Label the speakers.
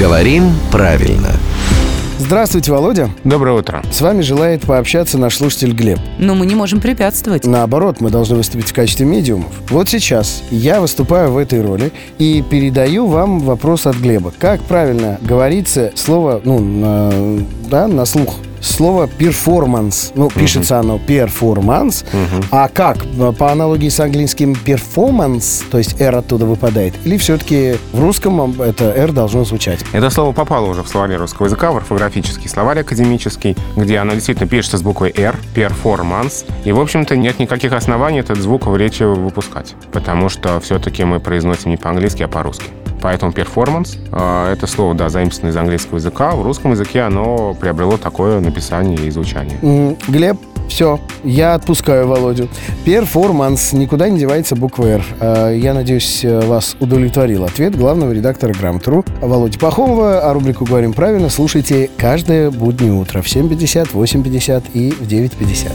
Speaker 1: Говорим правильно.
Speaker 2: Здравствуйте, Володя.
Speaker 3: Доброе утро.
Speaker 2: С вами желает пообщаться наш слушатель Глеб.
Speaker 4: Но мы не можем препятствовать.
Speaker 2: Наоборот, мы должны выступить в качестве медиумов. Вот сейчас я выступаю в этой роли и передаю вам вопрос от Глеба. Как правильно говорится слово, ну, на, да, на слух? Слово перформанс. Ну, пишется оно перформанс. А как? По аналогии с английским performance, то есть Р оттуда выпадает? Или все-таки в русском это Р должно звучать?
Speaker 3: Это слово попало уже в словаре русского языка, в орфографический словарь академический, где оно действительно пишется с буквой Р, перформанс. И, в общем-то, нет никаких оснований этот звук в речи выпускать, потому что все-таки мы произносим не по-английски, а по-русски. Поэтому перформанс это слово, да, заимствованное из английского языка. В русском языке оно приобрело такое написание и звучание.
Speaker 2: Глеб, все, я отпускаю Володю. Перформанс, никуда не девается буква «Р». А, Я надеюсь, э, вас удовлетворил ответ главного редактора «Грамоты.ру» Володи Пахомова. А рубрику «Говорим правильно» слушайте каждое буднее утро в 7.50, 8.50 и в 9.50.